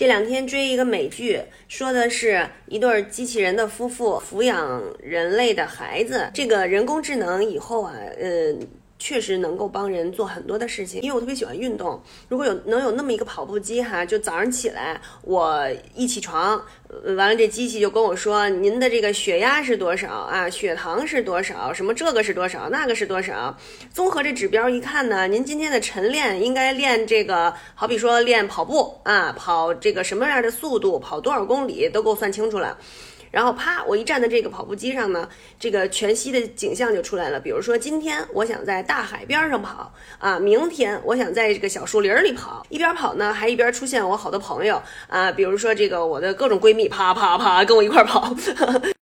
这两天追一个美剧，说的是一对机器人的夫妇抚养人类的孩子。这个人工智能以后啊，嗯。确实能够帮人做很多的事情，因为我特别喜欢运动。如果有能有那么一个跑步机哈，就早上起来我一起床，完了这机器就跟我说您的这个血压是多少啊，血糖是多少，什么这个是多少，那个是多少，综合这指标一看呢，您今天的晨练应该练这个，好比说练跑步啊，跑这个什么样的速度，跑多少公里都给我算清楚了。然后啪，我一站在这个跑步机上呢，这个全息的景象就出来了。比如说，今天我想在大海边上跑啊，明天我想在这个小树林里跑。一边跑呢，还一边出现我好多朋友啊，比如说这个我的各种闺蜜，啪啪啪跟我一块跑。